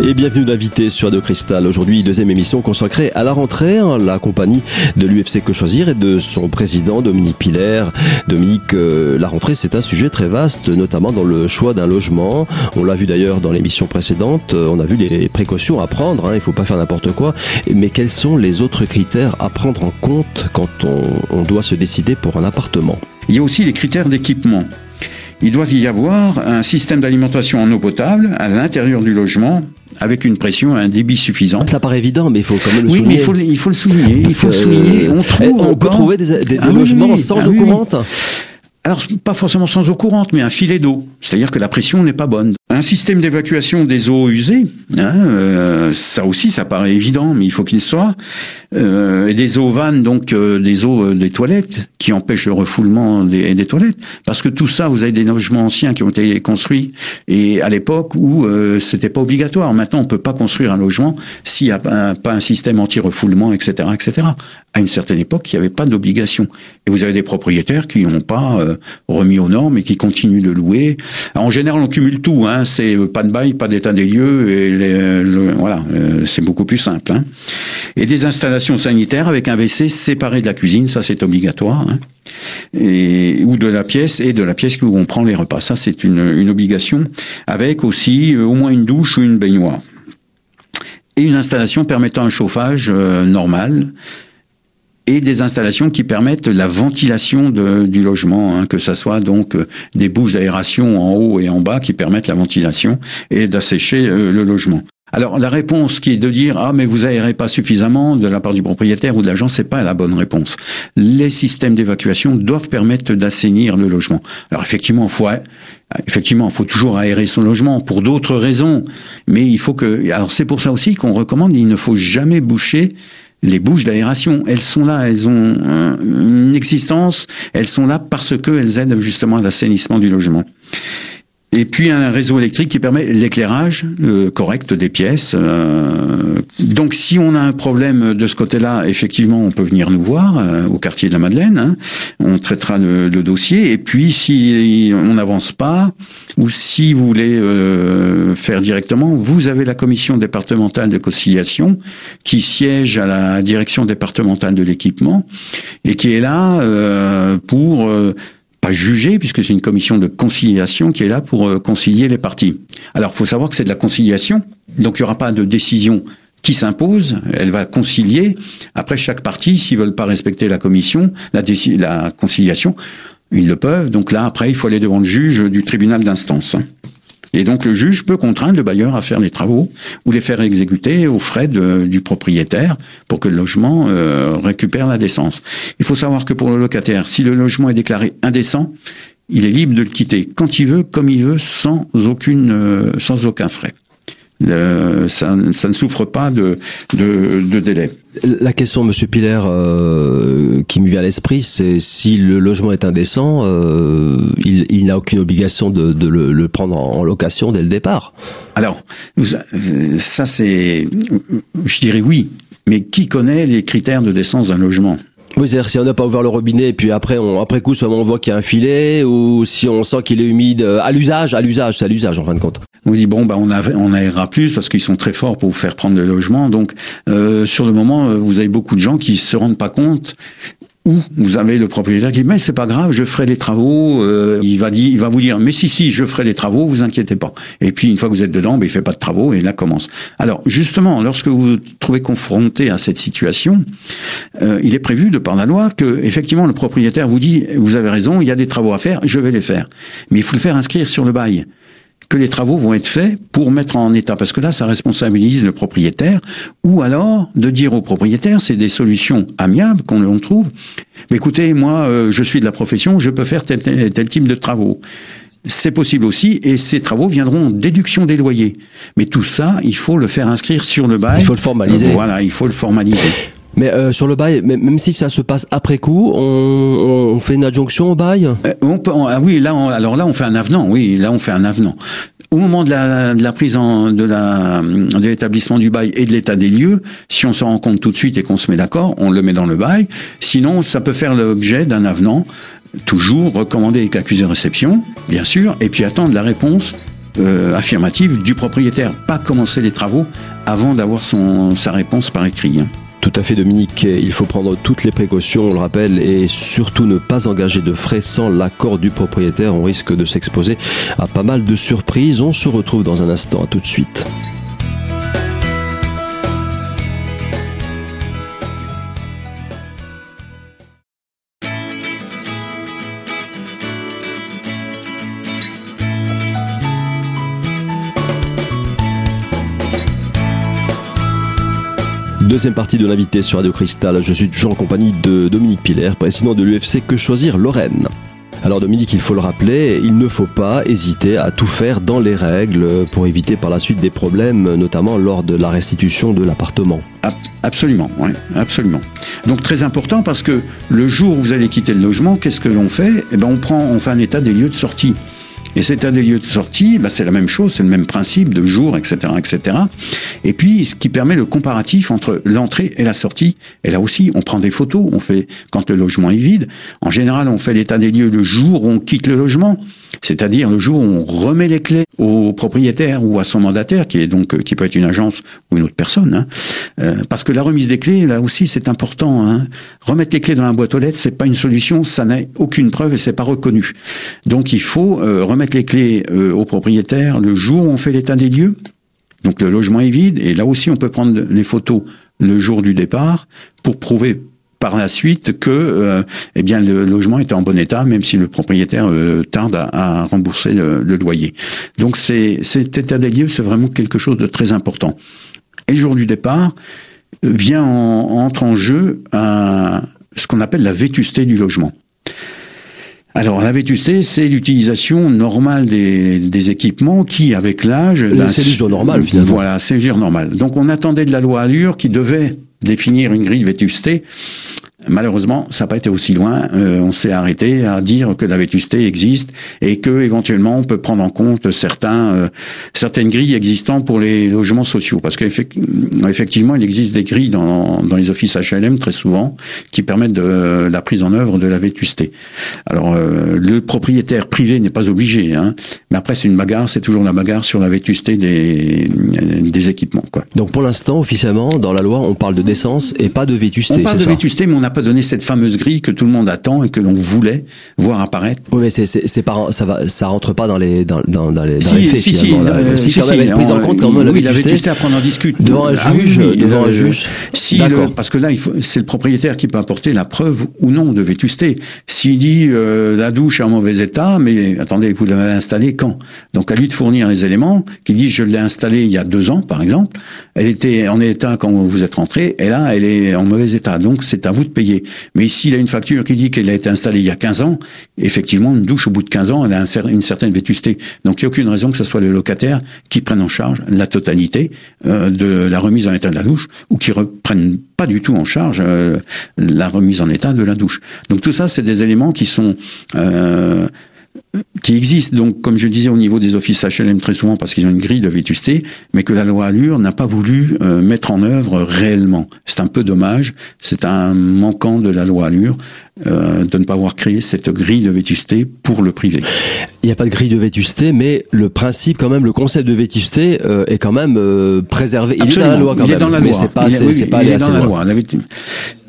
Et bienvenue d'invité sur Radio Cristal. Aujourd'hui, deuxième émission consacrée à la rentrée, hein, la compagnie de l'UFC Que Choisir et de son président Dominique Piller. Dominique, euh, la rentrée, c'est un sujet très vaste, notamment dans le choix d'un logement. On l'a vu d'ailleurs dans l'émission précédente, euh, on a vu les précautions à prendre, hein, il ne faut pas faire n'importe quoi. Mais quels sont les autres critères à prendre en compte quand on doit se décider pour un appartement? Il y a aussi les critères d'équipement. Il doit y avoir un système d'alimentation en eau potable à l'intérieur du logement avec une pression et un débit suffisant. Ça paraît évident, mais il faut quand même le oui, souligner. mais il faut, le- il faut le souligner. Parce il faut le souligner. On euh, trouve on peut trouver des, des- des Ah logements oui, sans ah eau courante. Alors, pas forcément sans eau courante, mais un filet d'eau. C'est-à-dire que la pression n'est pas bonne. Un système d'évacuation des eaux usées, hein, euh, ça aussi, ça paraît évident, mais il faut qu'il soit. Euh, et des eaux vannes, donc euh, des eaux euh, des toilettes, qui empêchent le refoulement des, des toilettes. Parce que tout ça, vous avez des logements anciens qui ont été construits et à l'époque où euh, c'était pas obligatoire. Maintenant, on peut pas construire un logement s'il n'y a pas un, pas un système anti-refoulement, etc., etc. À une certaine époque, il n'y avait pas d'obligation. Et vous avez des propriétaires qui n'ont pas euh, remis aux normes et qui continuent de louer. Alors, en général, on cumule tout. Hein. C'est euh, pas de bail, pas d'état des lieux. Et le- voilà, euh, c'est beaucoup plus simple. Hein. Et des installations sanitaires avec un WC séparé de la cuisine, ça c'est obligatoire. Hein. Ou de la pièce et de la pièce où on prend les repas. Ça c'est une, obligation. Avec aussi euh, au moins une douche ou une baignoire. Et une installation permettant un chauffage euh, normal et des installations qui permettent la ventilation du logement, hein, que ça soit donc euh, des bouches d'aération en haut et en bas qui permettent la ventilation et d'assécher euh, le logement. Alors la réponse qui est de dire ah mais vous aérez pas suffisamment de la part du propriétaire ou de l'agent, c'est pas la bonne réponse. Les systèmes d'évacuation doivent permettre d'assainir le logement. Alors effectivement, faut effectivement, faut toujours aérer son logement pour d'autres raisons, mais il faut que alors c'est pour ça aussi qu'on recommande il ne faut jamais boucher les bouches d'aération, elles sont là, elles ont une existence, elles sont là parce qu'elles aident justement à l'assainissement du logement. Et puis un réseau électrique qui permet l'éclairage euh, correct des pièces. euh. donc si on a un problème de ce côté-là, effectivement, on peut venir nous voir euh, au quartier de la Madeleine. hein. On traitera le, le dossier. Et puis si on n'avance pas, ou si vous voulez euh, faire directement, vous avez la commission départementale de conciliation qui siège à la direction départementale de l'équipement et qui est là euh, pour euh, pas juger, puisque c'est une commission de conciliation qui est là pour euh, concilier les parties. Alors, faut savoir que c'est de la conciliation, donc il n'y aura pas de décision qui s'impose, elle va concilier. Après, chaque partie, s'ils veulent pas respecter la commission, la, la conciliation, ils le peuvent. Donc là, après, il faut aller devant le juge du tribunal d'instance. Et donc le juge peut contraindre le bailleur à faire les travaux ou les faire exécuter aux frais du propriétaire pour que le logement euh, récupère la décence. Il faut savoir que pour le locataire, si le logement est déclaré indécent, il est libre de le quitter quand il veut, comme il veut, sans aucune, euh, sans aucun frais. Le- ça, ça ne souffre pas de, de, de délai. La question, Monsieur Piller, euh, qui me vient à l'esprit, c'est si le logement est indécent, euh, il, il n'a aucune obligation de, de le, le prendre en, location dès le départ. Alors, ça c'est, je dirais oui, mais qui connaît les critères de décence d'un logement? Oui, c'est-à-dire si on n'a pas ouvert le robinet, et puis après, on, après coup, soit on voit qu'il y a un filet, ou si on sent qu'il est humide euh, à l'usage, à l'usage, c'est à l'usage en fin de compte. On dit bon bah on, a, on aérera plus parce qu'ils sont très forts pour vous faire prendre le logement. Donc euh, sur le moment, euh, vous avez beaucoup de gens qui se rendent pas compte. Ou vous avez le propriétaire qui dit mais c'est pas grave, je ferai les travaux. Euh, il va dire, il va vous dire mais si si, je ferai les travaux, vous inquiétez pas. Et puis une fois que vous êtes dedans, ben, il fait pas de travaux et là commence. Alors justement, lorsque vous vous trouvez confronté à cette situation, il est prévu de par la loi que effectivement le propriétaire vous dit vous avez raison, il y a des travaux à faire, je vais les faire. Mais il faut le faire inscrire sur le bail que les travaux vont être faits pour mettre en état, parce que là, ça responsabilise le propriétaire, ou alors de dire au propriétaire, c'est des solutions amiables qu'on on trouve. Mais écoutez, moi, euh, je suis de la profession, je peux faire tel, tel, tel type de travaux. C'est possible aussi, et ces travaux viendront en déduction des loyers. Mais tout ça, il faut le faire inscrire sur le bail. Il faut le formaliser. Euh, voilà, il faut le formaliser. Mais euh, sur le bail, même si ça se passe après coup, on, on fait une adjonction au bail? Euh, on peut, ah oui, là, on- alors là, on fait un avenant. Oui, là, on fait un avenant. Au moment de la, de la prise en, de la, de l'établissement du bail et de l'état des lieux, si on se rend compte tout de suite et qu'on se met d'accord, on le met dans le bail. Sinon, ça peut faire l'objet d'un avenant, toujours recommandé avec accusé de réception, bien sûr, et puis attendre la réponse euh, affirmative du propriétaire, pas commencer les travaux avant d'avoir son sa réponse par écrit. hein. Tout à fait Dominique, il faut prendre toutes les précautions, on le rappelle, et surtout ne pas engager de frais sans l'accord du propriétaire. On risque de s'exposer à pas mal de surprises. On se retrouve dans un instant, à tout de suite. Deuxième partie de l'invité sur Radio Cristal. Je suis toujours en compagnie de Dominique Piller, président de l'UFC Que Choisir Lorraine. Alors Dominique, il faut le rappeler, il ne faut pas hésiter à tout faire dans les règles pour éviter par la suite des problèmes, notamment lors de la restitution de l'appartement. Ab- Absolument, ouais, absolument. Donc très important parce que le jour où vous allez quitter le logement, qu'est-ce que l'on fait? Eh ben on prend, on fait un état des lieux de sortie. Et cet état des lieux de sortie, bah, c'est la même chose, c'est le même principe de jour, etc., etc. Et puis, ce qui permet le comparatif entre l'entrée et la sortie. Et là aussi, on prend des photos. On fait quand le logement est vide. En général, on fait l'état des lieux le jour où on quitte le logement, c'est-à-dire le jour où on remet les clés au propriétaire ou à son mandataire, qui est donc euh, qui peut être une agence ou une autre personne. hein. Euh, parce que la remise des clés, là aussi, c'est important. Hein. Remettre les clés dans la boîte aux lettres, c'est pas une solution, ça n'a aucune preuve et c'est pas reconnu. Donc, il faut euh, remettre les clés au propriétaire le jour où on fait l'état des lieux. Donc, le logement est vide et là aussi, on peut prendre les photos le jour du départ pour prouver par la suite que euh, eh bien le logement était en bon état même si le propriétaire euh, tarde à, à rembourser le, le loyer. Donc c'est cet état des lieux c'est vraiment quelque chose de très important. Et le jour du départ euh, vient en, entre en jeu un- ce qu'on appelle la vétusté du logement. Alors la vétusté, c'est l'utilisation normale des, des équipements qui, avec l'âge, ben, c'est l'usure normale, finalement. Voilà, c'est l'usure normale. Donc on attendait de la loi Allure qui devait définir une grille de vétusté. Malheureusement, ça n'a pas été aussi loin. Euh, on s'est arrêté à dire que la vétusté existe et que éventuellement on peut prendre en compte certains euh, certaines grilles existantes pour les logements sociaux, parce qu'effectivement il existe des grilles dans, dans les offices HLM très souvent qui permettent de la prise en œuvre de la vétusté. Alors euh, le propriétaire privé n'est pas obligé, hein, mais après c'est une bagarre, c'est toujours la bagarre sur la vétusté des des équipements quoi. Donc pour l'instant, officiellement, dans la loi, on parle de décence et pas de vétusté. On parle de ça? vétusté, mais on n'a pas donné cette fameuse grille que tout le monde attend et que l'on voulait voir apparaître? Oui, mais c'est, pas, ça va, ça rentre pas dans les, dans, dans, dans les, dans Si, les faits si, si, euh, Si, si, quand même, si, prise en compte quand même la oui, la vétusté. vétusté, après on en discute. Devant un Ah oui, juge, devant un juge. Si le- parce que là, c'est le propriétaire qui peut apporter la preuve ou non de vétusté. S'il dit euh, la douche est en mauvais état, mais attendez, vous l'avez installée quand? Donc à lui de fournir les éléments, qui dit je l'ai installée il y a deux ans, par exemple. Elle était en état quand vous êtes rentré, et là elle est en mauvais état. Donc c'est à vous de payer. Mais s'il a une facture qui dit qu'elle a été installée il y a 15 ans, effectivement une douche au bout de 15 ans, elle a une certaine vétusté. Donc il n'y a aucune raison que ce soit le locataire qui prenne en charge la totalité euh, de la remise en état de la douche ou qui reprenne pas du tout en charge euh, la remise en état de la douche. Donc tout ça, c'est des éléments qui sont euh, qui existent donc, comme je disais, au niveau des offices HLM très souvent parce qu'ils ont une grille de vétusté, mais que la loi Allure n'a pas voulu euh, mettre en œuvre réellement. C'est un peu dommage, c'est un manquant de la loi Allure euh, de ne pas avoir créé cette grille de vétusté pour le privé. Il n'y a pas de grille de vétusté, mais le principe, quand même, le concept de vétusté euh, est quand même préservé. Il est dans la Absolument. loi quand il même. est dans la mais loi. c'est pas, Il est- oui, pas il est dans la loi. La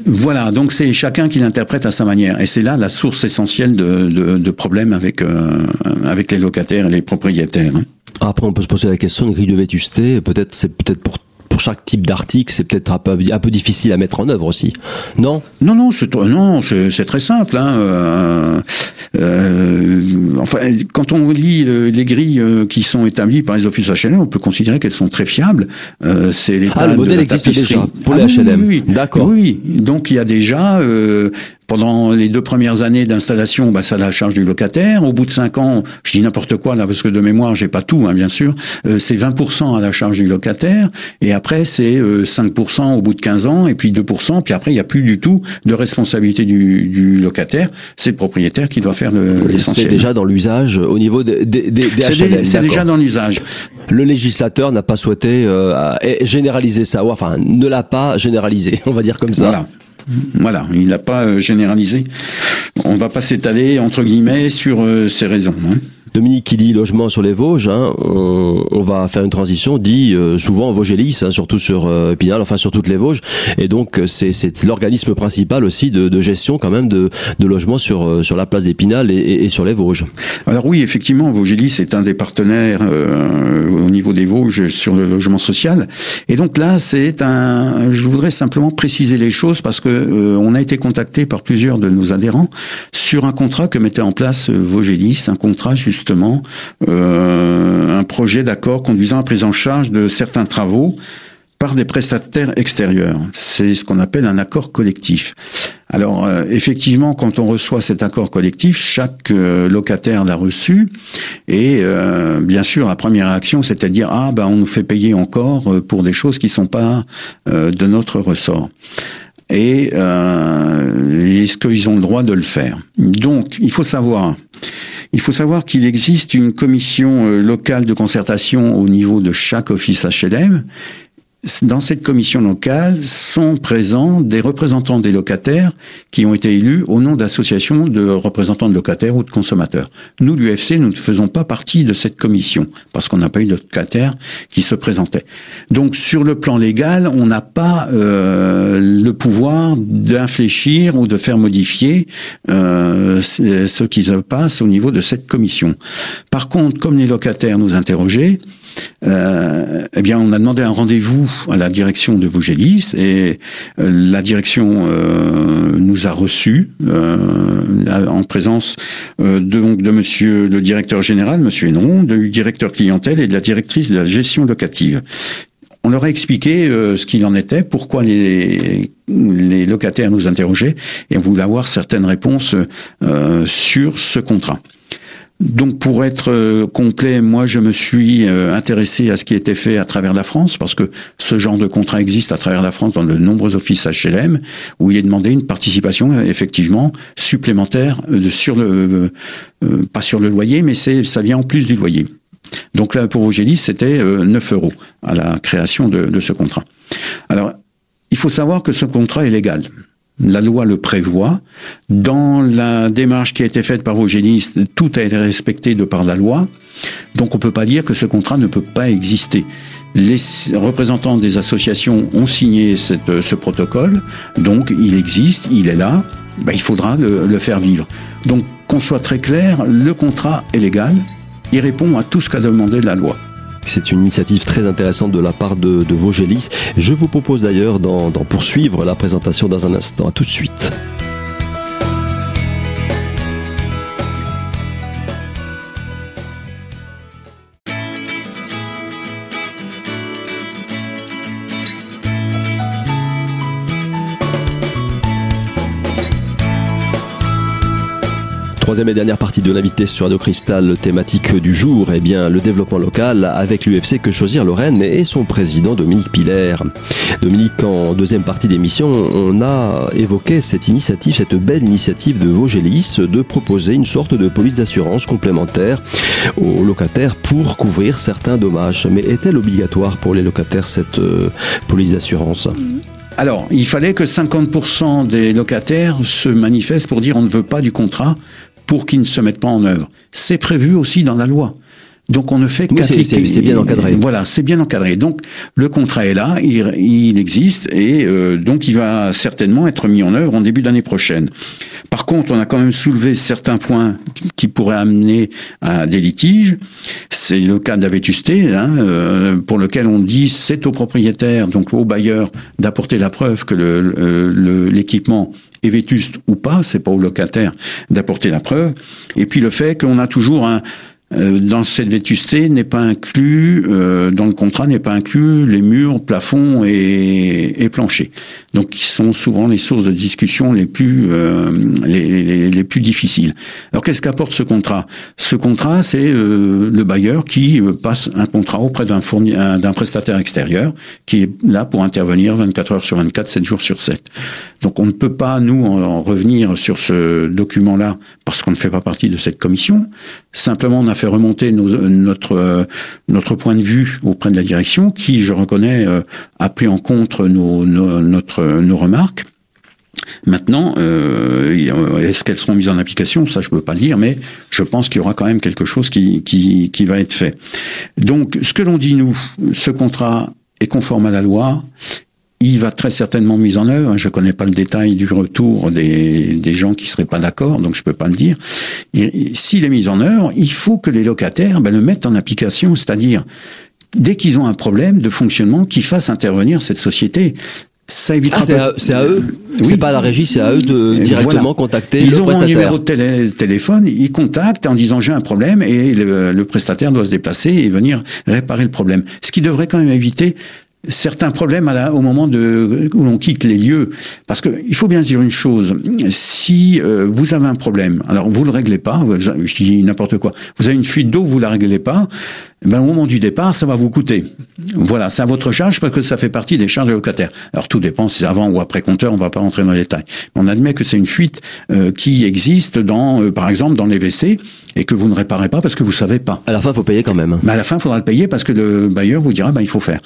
Voilà, donc c'est chacun qui l'interprète à sa manière, et c'est là la source essentielle de, de, de problèmes avec euh, avec les locataires et les propriétaires. hein. Après, on peut se poser la question une grille de vétusté. Peut-être, c'est peut-être pour pour chaque type d'article, c'est peut-être un peu, un peu difficile à mettre en œuvre aussi. Non? Non, non, c'est non, c'est très simple. Hein. Euh, euh, enfin, quand on lit les grilles qui sont établies par les offices HLM, on peut considérer qu'elles sont très fiables. Euh, c'est l'état Ah, le de modèle la existe tapisserie. déjà pour les HLM. Oui, oui. D'accord. Oui, donc il y a déjà pendant les deux premières années d'installation, bah, ça a la charge du locataire. Au bout de cinq ans, je dis n'importe quoi là parce que de mémoire, j'ai pas tout, hein, bien sûr. Euh, c'est 20% à la charge du locataire, et après c'est euh, 5% au bout de 15 ans, et puis 2%, puis après il n'y a plus du tout de responsabilité du, du locataire. C'est le propriétaire qui doit faire le- C'est l'essentiel. déjà dans l'usage au niveau des, des, des, C'est HLM, c'est déjà dans l'usage. Le législateur n'a pas souhaité euh, à- généraliser ça, ou enfin ne l'a pas généralisé, on va dire comme ça. Voilà. Voilà, il n'a pas euh, généralisé. On va pas s'étaler entre guillemets sur euh, ces raisons. hein. Dominique qui dit logement sur les Vosges, hein, on, va faire une transition, dit euh, souvent Vosgelis, hein, surtout sur euh, Pinal, enfin sur toutes les Vosges, et donc c'est l'organisme principal aussi de, gestion quand même de, de logements sur sur la place d'Épinal et, sur les Vosges. Alors oui, effectivement, Vosgelis est un des partenaires au niveau des Vosges sur le logement social, et donc là c'est un, je voudrais simplement préciser les choses parce que on a été contacté par plusieurs de nos adhérents sur un contrat que mettait en place Vosgelis, un contrat euh, un projet d'accord conduisant à prise en charge de certains travaux par des prestataires extérieurs. C'est ce qu'on appelle un accord collectif. Alors euh, effectivement, quand on reçoit cet accord collectif, chaque euh, locataire l'a reçu et bien sûr la première réaction c'est à dire ah ben on nous fait payer encore pour des choses qui sont pas de notre ressort. Et est-ce qu'ils ont le droit de le faire? Donc il faut savoir il faut savoir qu'il existe une commission euh, locale de concertation au niveau de chaque office HLM dans cette commission locale sont présents des représentants des locataires qui ont été élus au nom d'associations de représentants de locataires ou de consommateurs. Nous, l'UFC, nous ne faisons pas partie de cette commission parce qu'on n'a pas eu de locataires qui se présentaient. Donc, sur le plan légal, on n'a pas euh, le pouvoir d'infléchir ou de faire modifier euh, ce qui se passe au niveau de cette commission. Par contre, comme les locataires nous interrogeaient, euh, eh bien, on a demandé un rendez-vous à la direction de Vougelis et euh, la direction euh, nous a reçus en présence de, donc, de Monsieur le directeur général, Monsieur Henron, du directeur clientèle et de la directrice de la gestion locative. On leur a expliqué ce qu'il en était, pourquoi les, les locataires nous interrogeaient, et on voulait avoir certaines réponses sur ce contrat. Donc pour être euh, complet, moi je me suis euh, intéressé à ce qui était fait à travers la France parce que ce genre de contrat existe à travers la France dans de nombreux offices HLM où il est demandé une participation effectivement supplémentaire euh, sur le pas sur le loyer mais c'est ça vient en plus du loyer. Donc là pour Vogélis c'était 9 euros à la création de ce contrat. Alors il faut savoir que ce contrat est légal. La loi le prévoit. Dans la démarche qui a été faite par vos génistes, tout a été respecté de par la loi. Donc on ne peut pas dire que ce contrat ne peut pas exister. Les représentants des associations ont signé ce protocole, donc il existe, il est là, ben, il faudra le, le faire vivre. Donc qu'on soit très clair, le contrat est légal, il répond à tout ce qu'a demandé la loi. C'est une initiative très intéressante de la part de, de Vosgelis. Je vous propose d'ailleurs d'en poursuivre la présentation dans un instant. À tout de suite. Troisième et dernière partie de l'invité sur Radio Cristal, thématique du jour, eh bien, le développement local avec l'UFC Que Choisir Lorraine et son président Dominique Piller. Dominique, en deuxième partie d'émission, on a évoqué cette initiative, cette belle initiative de Vosgelis de proposer une sorte de police d'assurance complémentaire aux locataires pour couvrir certains dommages. Mais est-elle obligatoire pour les locataires cette euh, police d'assurance? Alors, il fallait que 50% des locataires se manifestent pour dire on ne veut pas du contrat pour qu'ils ne se mettent pas en œuvre. C'est prévu aussi dans la loi. Donc on ne fait qu'appliquer. C'est bien encadré. Voilà, c'est bien encadré. Donc le contrat est là, il, il existe et euh, donc il va certainement être mis en œuvre en début d'année prochaine. Par contre, on a quand même soulevé certains points qui pourraient amener à des litiges. C'est le cas de la vétusté, hein, euh, pour lequel on dit c'est au propriétaire, donc au bailleur, d'apporter la preuve que l'équipement est vétuste ou pas, c'est pas au locataire d'apporter la preuve. Et puis le fait qu'on a toujours un, euh, dans cette vétusté n'est pas inclus, euh, dans le contrat n'est pas inclus les murs, plafonds et, et planchers. Donc, qui sont souvent les sources de discussion les plus euh, les, les, plus difficiles. Alors, qu'est-ce qu'apporte ce contrat? Ce contrat, c'est le bailleur qui passe un contrat auprès d'un d'un prestataire extérieur qui est là pour intervenir 24 heures sur 24, 7 jours sur 7. Donc, on ne peut pas nous en revenir sur ce document-là parce qu'on ne fait pas partie de cette commission. Simplement, on a fait remonter notre euh, notre point de vue auprès de la direction, qui, je reconnais, euh, a pris en compte nos, notre, nos remarques. Maintenant, euh, est-ce qu'elles seront mises en application? Ça, je ne peux pas le dire, mais je pense qu'il y aura quand même quelque chose qui, qui, qui va être fait. Donc, ce que l'on dit, nous, ce contrat est conforme à la loi. Il va très certainement mis en œuvre. Je ne connais pas le détail du retour des, des gens qui seraient pas d'accord, donc je peux pas le dire. S'il est mis en œuvre, il faut que les locataires ben, le mettent en application, c'est-à-dire dès qu'ils ont un problème de fonctionnement, qu'ils fassent intervenir cette société ça évitera. Ah, c'est à, eux. C'est pas à la régie, c'est à eux de directement contacter ils le prestataire. Ils ont un numéro de téléphone, ils contactent en disant j'ai un problème et le, le, prestataire doit se déplacer et venir réparer le problème. Ce qui devrait quand même éviter certains problèmes au moment où l'on quitte les lieux. Parce que il faut bien dire une chose, si euh, vous avez un problème, alors vous le réglez pas, je dis n'importe quoi, vous avez une fuite d'eau, vous la réglez pas, ben, au moment du départ, ça va vous coûter. Voilà, c'est à votre charge parce que ça fait partie des charges locataires. Alors tout dépend si c'est avant ou après compteur, on va pas rentrer dans les détails. On admet que c'est une fuite euh, qui existe dans, euh, par exemple, dans les WC et que vous ne réparez pas parce que vous savez pas. À la fin, il faut payer quand même. Mais à la fin, il faudra le payer parce que le bailleur vous dira, ben, il faut faire.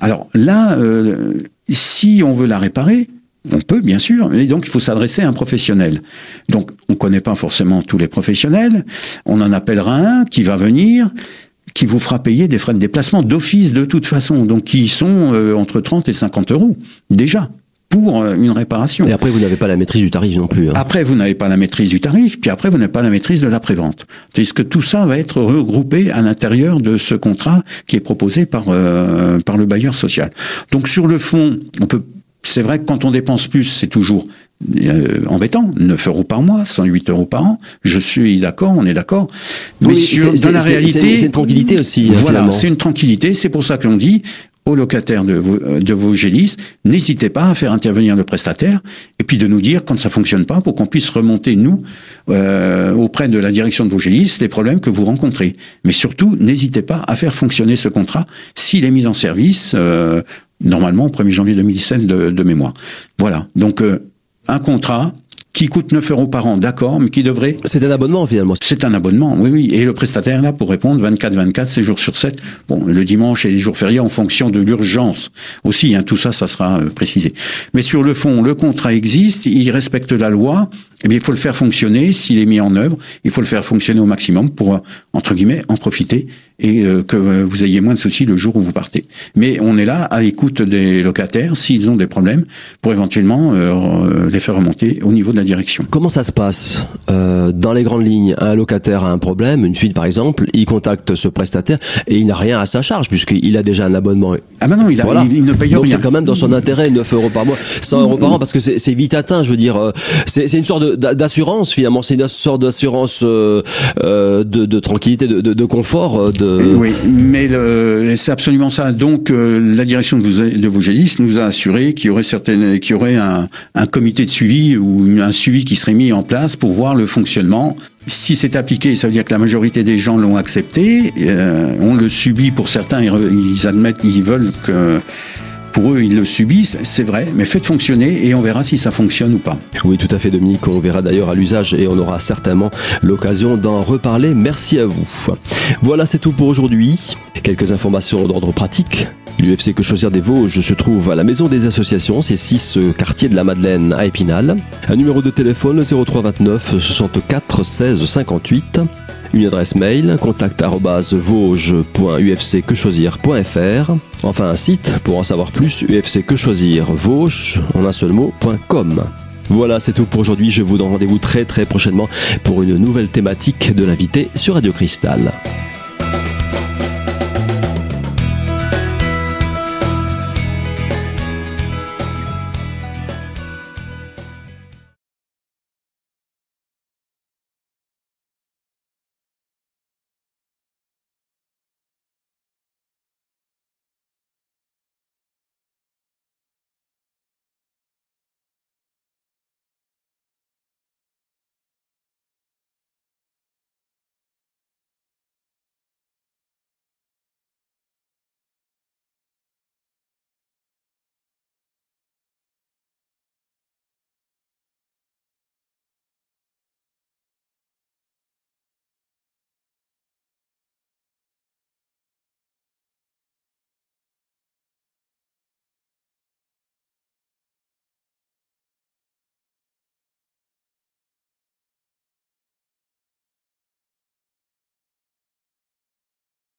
Alors là, euh, si on veut la réparer, on peut, bien sûr, mais donc il faut s'adresser à un professionnel. Donc on ne connaît pas forcément tous les professionnels, on en appellera un qui va venir, qui vous fera payer des frais de déplacement d'office de toute façon, donc qui sont euh, entre 30 et 50 euros déjà pour euh, une réparation. Et après, vous n'avez pas la maîtrise du tarif non plus. Hein. Après, vous n'avez pas la maîtrise du tarif, puis après, vous n'avez pas la maîtrise de la prévente. Puisque tout ça va être regroupé à l'intérieur de ce contrat qui est proposé par euh, par le bailleur social. Donc sur le fond, on peut c'est vrai que quand on dépense plus, c'est toujours euh, embêtant. 9 euros par mois, 108 euros par an. Je suis d'accord, on est d'accord. Mais dans la réalité, c'est une tranquillité aussi. Voilà, c'est une tranquillité. C'est pour ça que l'on dit aux locataires de vos, de vos gélisses, n'hésitez pas à faire intervenir le prestataire et puis de nous dire quand ça fonctionne pas pour qu'on puisse remonter nous euh, auprès de la direction de vos gélisses les problèmes que vous rencontrez. Mais surtout, n'hésitez pas à faire fonctionner ce contrat s'il est mis en service euh, normalement au 1er janvier 2017 de, de mémoire. Voilà. Donc euh, un contrat qui coûte 9 euros par an, d'accord, mais qui devrait... C'est un abonnement finalement. C'est un abonnement, oui, oui. Et le prestataire là pour répondre 24-24, 7 jours sur 7. Bon, le dimanche et les jours fériés en fonction de l'urgence aussi. Hein, tout ça, ça sera euh, précisé. Mais sur le fond, le contrat existe, il respecte la loi. Eh bien, il faut le faire fonctionner. S'il est mis en œuvre, il faut le faire fonctionner au maximum pour entre guillemets en profiter et euh, que vous ayez moins de soucis le jour où vous partez. Mais on est là à l'écoute des locataires s'ils ont des problèmes pour éventuellement euh, les faire remonter au niveau de la direction. Comment ça se passe euh, dans les grandes lignes? Un locataire a un problème, une fuite par exemple, il contacte ce prestataire et il n'a rien à sa charge puisqu'il a déjà un abonnement. Ah ben non, il, a, il, ne paye Donc c'est quand même dans son intérêt 9 euros par mois, 100 euros par an parce que c'est vite atteint. Je veux dire, euh, c'est une sorte d'assurance finalement, c'est une sorte d'assurance euh, de, de, tranquillité, de, de, de confort. De oui, mais c'est absolument ça. Donc euh, la direction de, de nous a assuré qu'il y aurait certaines, qu'il y aurait un, un, comité de suivi ou un suivi qui serait mis en place pour voir le fonctionnement. Si c'est appliqué, ça veut dire que la majorité des gens l'ont accepté. Euh, on le subit pour certains, ils admettent, ils veulent que pour eux, ils le subissent, c'est vrai, mais faites fonctionner et on verra si ça fonctionne ou pas. Oui, tout à fait, Dominique. On verra d'ailleurs à l'usage et on aura certainement l'occasion d'en reparler. Merci à vous. Voilà, c'est tout pour aujourd'hui. Quelques informations d'ordre pratique. L'UFC Que Choisir des Vosges se trouve à la Maison des Associations, c'est 6 quartier de la Madeleine à Épinal. Un numéro de téléphone 0329 64 16 58 une adresse mail contact@vosges.ufcquechoisir.fr. Enfin un site pour en savoir plus UFC Que Choisir Vosges en un seul mot.com. Voilà, c'est tout pour aujourd'hui. Je vous donne rendez-vous très très prochainement pour une nouvelle thématique de l'invité sur Radio Cristal.